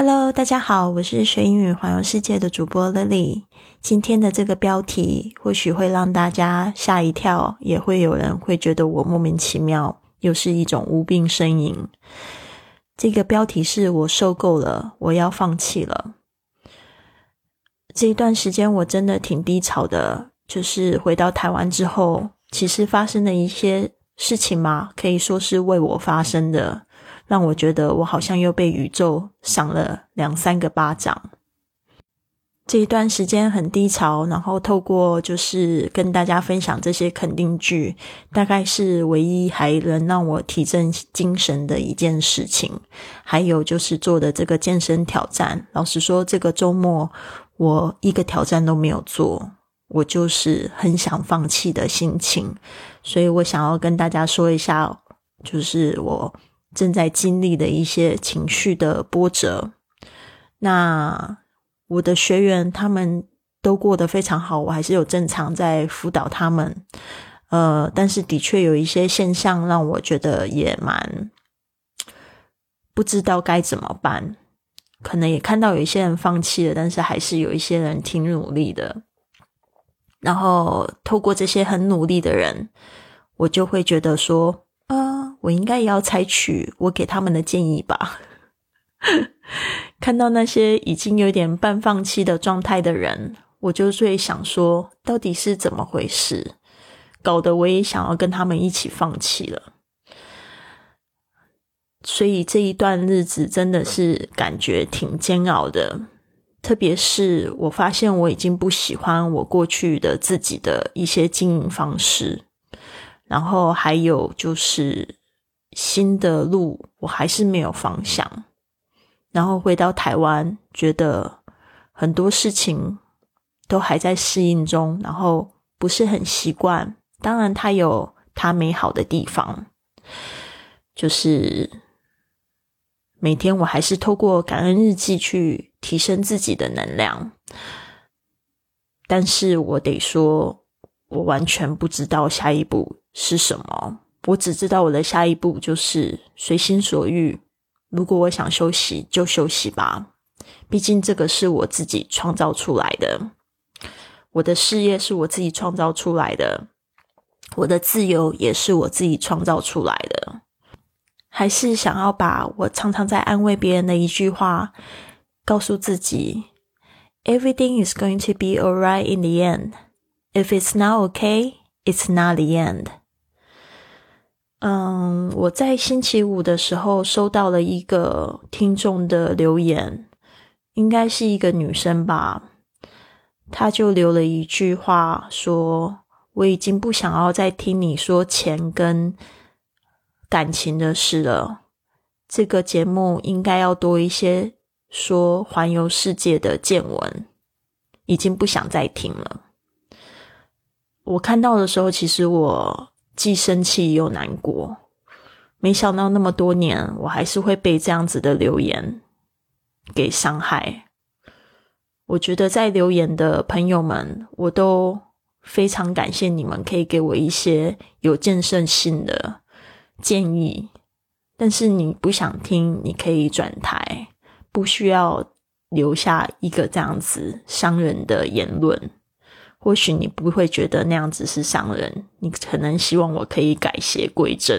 Hello，大家好，我是学英语环游世界的主播 Lily。今天的这个标题或许会让大家吓一跳，也会有人会觉得我莫名其妙，又是一种无病呻吟。这个标题是我受够了，我要放弃了。这一段时间我真的挺低潮的，就是回到台湾之后，其实发生的一些事情嘛，可以说是为我发生的。让我觉得我好像又被宇宙赏了两三个巴掌。这一段时间很低潮，然后透过就是跟大家分享这些肯定句，大概是唯一还能让我提振精神的一件事情。还有就是做的这个健身挑战，老实说，这个周末我一个挑战都没有做，我就是很想放弃的心情。所以我想要跟大家说一下，就是我。正在经历的一些情绪的波折，那我的学员他们都过得非常好，我还是有正常在辅导他们，呃，但是的确有一些现象让我觉得也蛮不知道该怎么办，可能也看到有一些人放弃了，但是还是有一些人挺努力的，然后透过这些很努力的人，我就会觉得说。我应该也要采取我给他们的建议吧。看到那些已经有点半放弃的状态的人，我就最想说，到底是怎么回事？搞得我也想要跟他们一起放弃了。所以这一段日子真的是感觉挺煎熬的，特别是我发现我已经不喜欢我过去的自己的一些经营方式，然后还有就是。新的路，我还是没有方向。然后回到台湾，觉得很多事情都还在适应中，然后不是很习惯。当然，它有它美好的地方，就是每天我还是透过感恩日记去提升自己的能量。但是我得说，我完全不知道下一步是什么。我只知道我的下一步就是随心所欲。如果我想休息，就休息吧。毕竟这个是我自己创造出来的，我的事业是我自己创造出来的，我的自由也是我自己创造出来的。还是想要把我常常在安慰别人的一句话告诉自己：Everything is going to be alright in the end. If it's not okay, it's not the end. 嗯，我在星期五的时候收到了一个听众的留言，应该是一个女生吧。她就留了一句话，说：“我已经不想要再听你说钱跟感情的事了。这个节目应该要多一些说环游世界的见闻，已经不想再听了。”我看到的时候，其实我。既生气又难过，没想到那么多年，我还是会被这样子的留言给伤害。我觉得在留言的朋友们，我都非常感谢你们，可以给我一些有建设性的建议。但是你不想听，你可以转台，不需要留下一个这样子伤人的言论。或许你不会觉得那样子是伤人，你可能希望我可以改邪归正，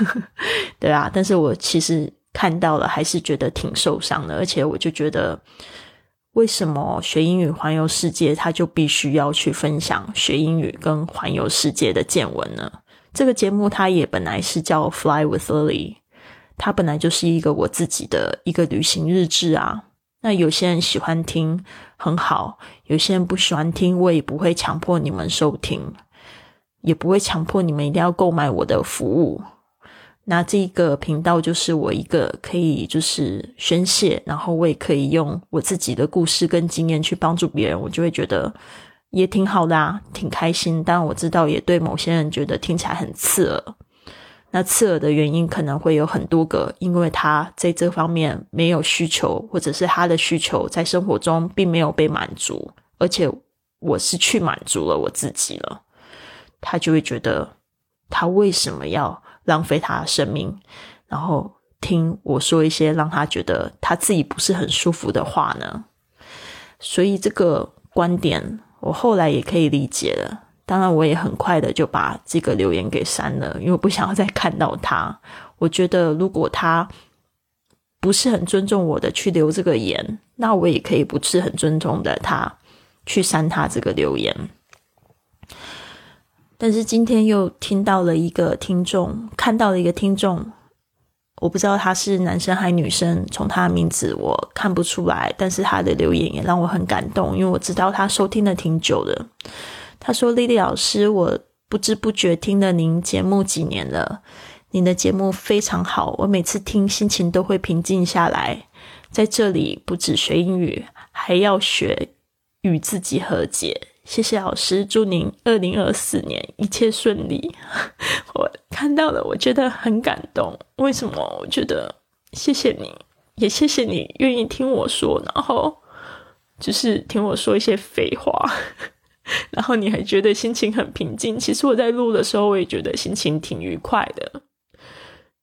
对啊。但是我其实看到了，还是觉得挺受伤的。而且我就觉得，为什么学英语环游世界，他就必须要去分享学英语跟环游世界的见闻呢？这个节目它也本来是叫 Fly with Lily，它本来就是一个我自己的一个旅行日志啊。那有些人喜欢听，很好；有些人不喜欢听，我也不会强迫你们收听，也不会强迫你们一定要购买我的服务。那这个频道就是我一个可以就是宣泄，然后我也可以用我自己的故事跟经验去帮助别人，我就会觉得也挺好的啊，挺开心。但我知道，也对某些人觉得听起来很刺耳。那刺耳的原因可能会有很多个，因为他在这方面没有需求，或者是他的需求在生活中并没有被满足，而且我是去满足了我自己了，他就会觉得他为什么要浪费他的生命，然后听我说一些让他觉得他自己不是很舒服的话呢？所以这个观点我后来也可以理解了。当然，我也很快的就把这个留言给删了，因为我不想要再看到他。我觉得如果他不是很尊重我的去留这个言，那我也可以不是很尊重的他去删他这个留言。但是今天又听到了一个听众，看到了一个听众，我不知道他是男生还是女生，从他的名字我看不出来，但是他的留言也让我很感动，因为我知道他收听的挺久的。他说：“丽丽老师，我不知不觉听了您节目几年了，您的节目非常好，我每次听心情都会平静下来。在这里不止学英语，还要学与自己和解。”谢谢老师，祝您二零二四年一切顺利。我看到了，我觉得很感动。为什么？我觉得谢谢你，也谢谢你愿意听我说，然后就是听我说一些废话，然后你还觉得心情很平静。其实我在录的时候，我也觉得心情挺愉快的。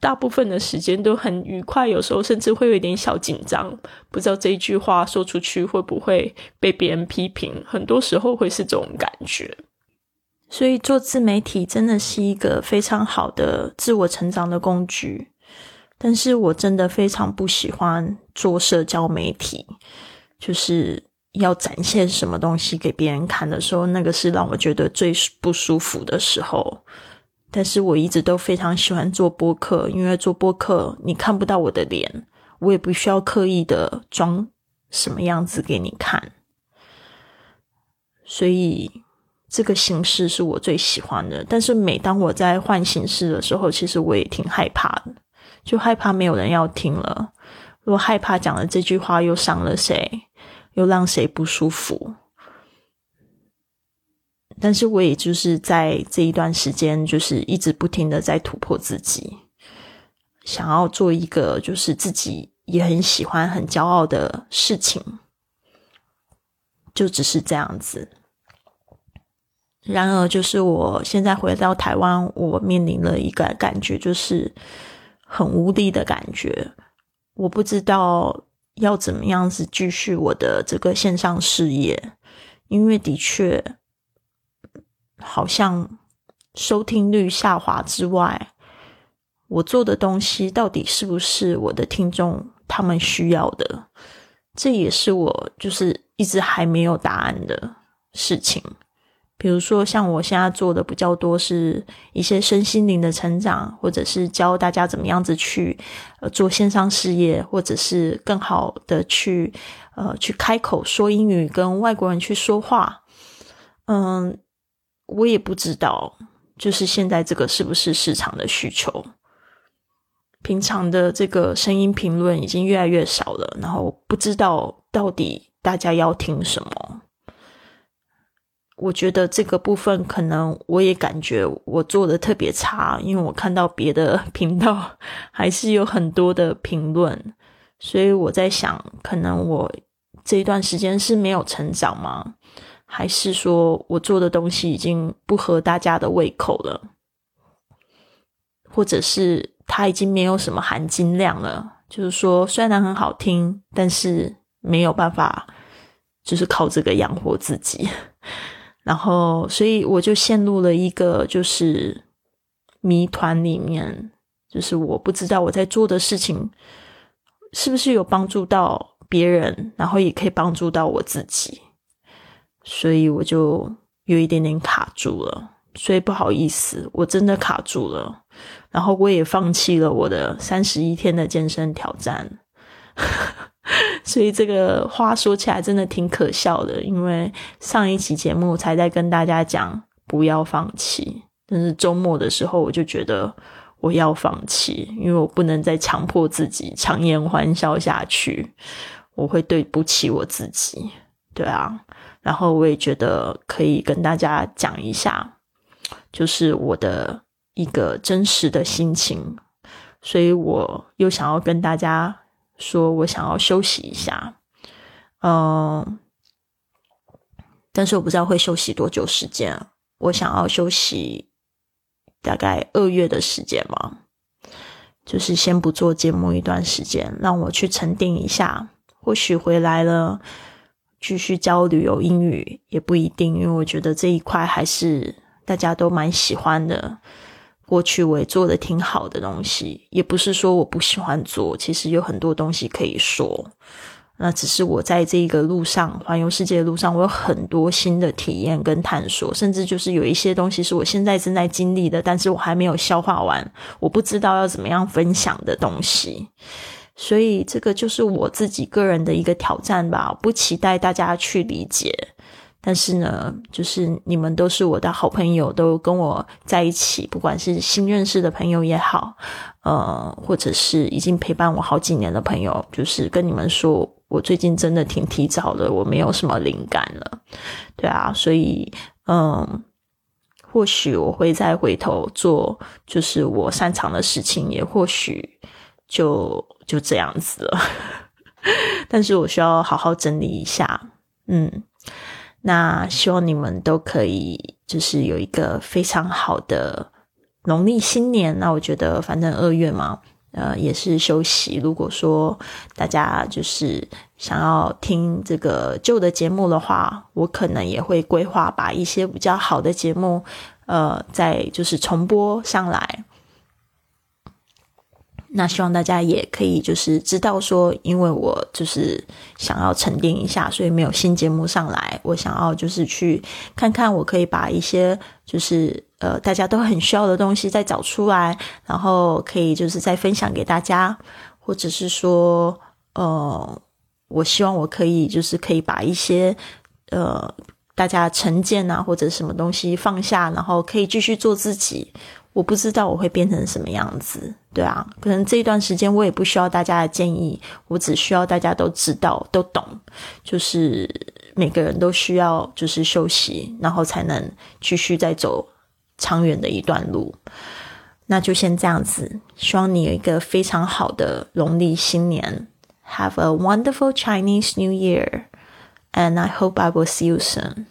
大部分的时间都很愉快，有时候甚至会有一点小紧张，不知道这一句话说出去会不会被别人批评。很多时候会是这种感觉，所以做自媒体真的是一个非常好的自我成长的工具。但是我真的非常不喜欢做社交媒体，就是要展现什么东西给别人看的时候，那个是让我觉得最不舒服的时候。但是我一直都非常喜欢做播客，因为做播客你看不到我的脸，我也不需要刻意的装什么样子给你看，所以这个形式是我最喜欢的。但是每当我在换形式的时候，其实我也挺害怕的，就害怕没有人要听了，如果害怕讲了这句话又伤了谁，又让谁不舒服。但是我也就是在这一段时间，就是一直不停的在突破自己，想要做一个就是自己也很喜欢、很骄傲的事情，就只是这样子。然而，就是我现在回到台湾，我面临了一个感觉，就是很无力的感觉。我不知道要怎么样子继续我的这个线上事业，因为的确。好像收听率下滑之外，我做的东西到底是不是我的听众他们需要的？这也是我就是一直还没有答案的事情。比如说，像我现在做的比较多是一些身心灵的成长，或者是教大家怎么样子去呃做线上事业，或者是更好的去呃去开口说英语，跟外国人去说话，嗯。我也不知道，就是现在这个是不是市场的需求？平常的这个声音评论已经越来越少了，然后不知道到底大家要听什么。我觉得这个部分可能我也感觉我做的特别差，因为我看到别的 频道还是有很多的评论，所以我在想，可能我这一段时间是没有成长吗？还是说我做的东西已经不合大家的胃口了，或者是它已经没有什么含金量了？就是说，虽然很好听，但是没有办法，就是靠这个养活自己。然后，所以我就陷入了一个就是谜团里面，就是我不知道我在做的事情是不是有帮助到别人，然后也可以帮助到我自己。所以我就有一点点卡住了，所以不好意思，我真的卡住了。然后我也放弃了我的三十一天的健身挑战。所以这个话说起来真的挺可笑的，因为上一期节目才在跟大家讲不要放弃，但是周末的时候我就觉得我要放弃，因为我不能再强迫自己强颜欢笑下去，我会对不起我自己。对啊。然后我也觉得可以跟大家讲一下，就是我的一个真实的心情，所以我又想要跟大家说，我想要休息一下，嗯，但是我不知道会休息多久时间，我想要休息大概二月的时间嘛，就是先不做节目一段时间，让我去沉淀一下。或许回来了，继续教旅游英语也不一定，因为我觉得这一块还是大家都蛮喜欢的。过去我也做的挺好的东西，也不是说我不喜欢做，其实有很多东西可以说。那只是我在这个路上环游世界的路上，我有很多新的体验跟探索，甚至就是有一些东西是我现在正在经历的，但是我还没有消化完，我不知道要怎么样分享的东西。所以这个就是我自己个人的一个挑战吧，不期待大家去理解。但是呢，就是你们都是我的好朋友，都跟我在一起，不管是新认识的朋友也好，呃，或者是已经陪伴我好几年的朋友，就是跟你们说，我最近真的挺提早的，我没有什么灵感了，对啊，所以，嗯，或许我会再回头做，就是我擅长的事情，也或许就就这样子了，但是我需要好好整理一下，嗯。那希望你们都可以，就是有一个非常好的农历新年。那我觉得，反正二月嘛，呃，也是休息。如果说大家就是想要听这个旧的节目的话，我可能也会规划把一些比较好的节目，呃，再就是重播上来。那希望大家也可以就是知道说，因为我就是想要沉淀一下，所以没有新节目上来。我想要就是去看看，我可以把一些就是呃大家都很需要的东西再找出来，然后可以就是再分享给大家，或者是说呃，我希望我可以就是可以把一些呃大家成见啊或者什么东西放下，然后可以继续做自己。我不知道我会变成什么样子，对啊，可能这一段时间我也不需要大家的建议，我只需要大家都知道、都懂，就是每个人都需要就是休息，然后才能继续再走长远的一段路。那就先这样子，希望你有一个非常好的农历新年，Have a wonderful Chinese New Year，and I hope I will see you soon.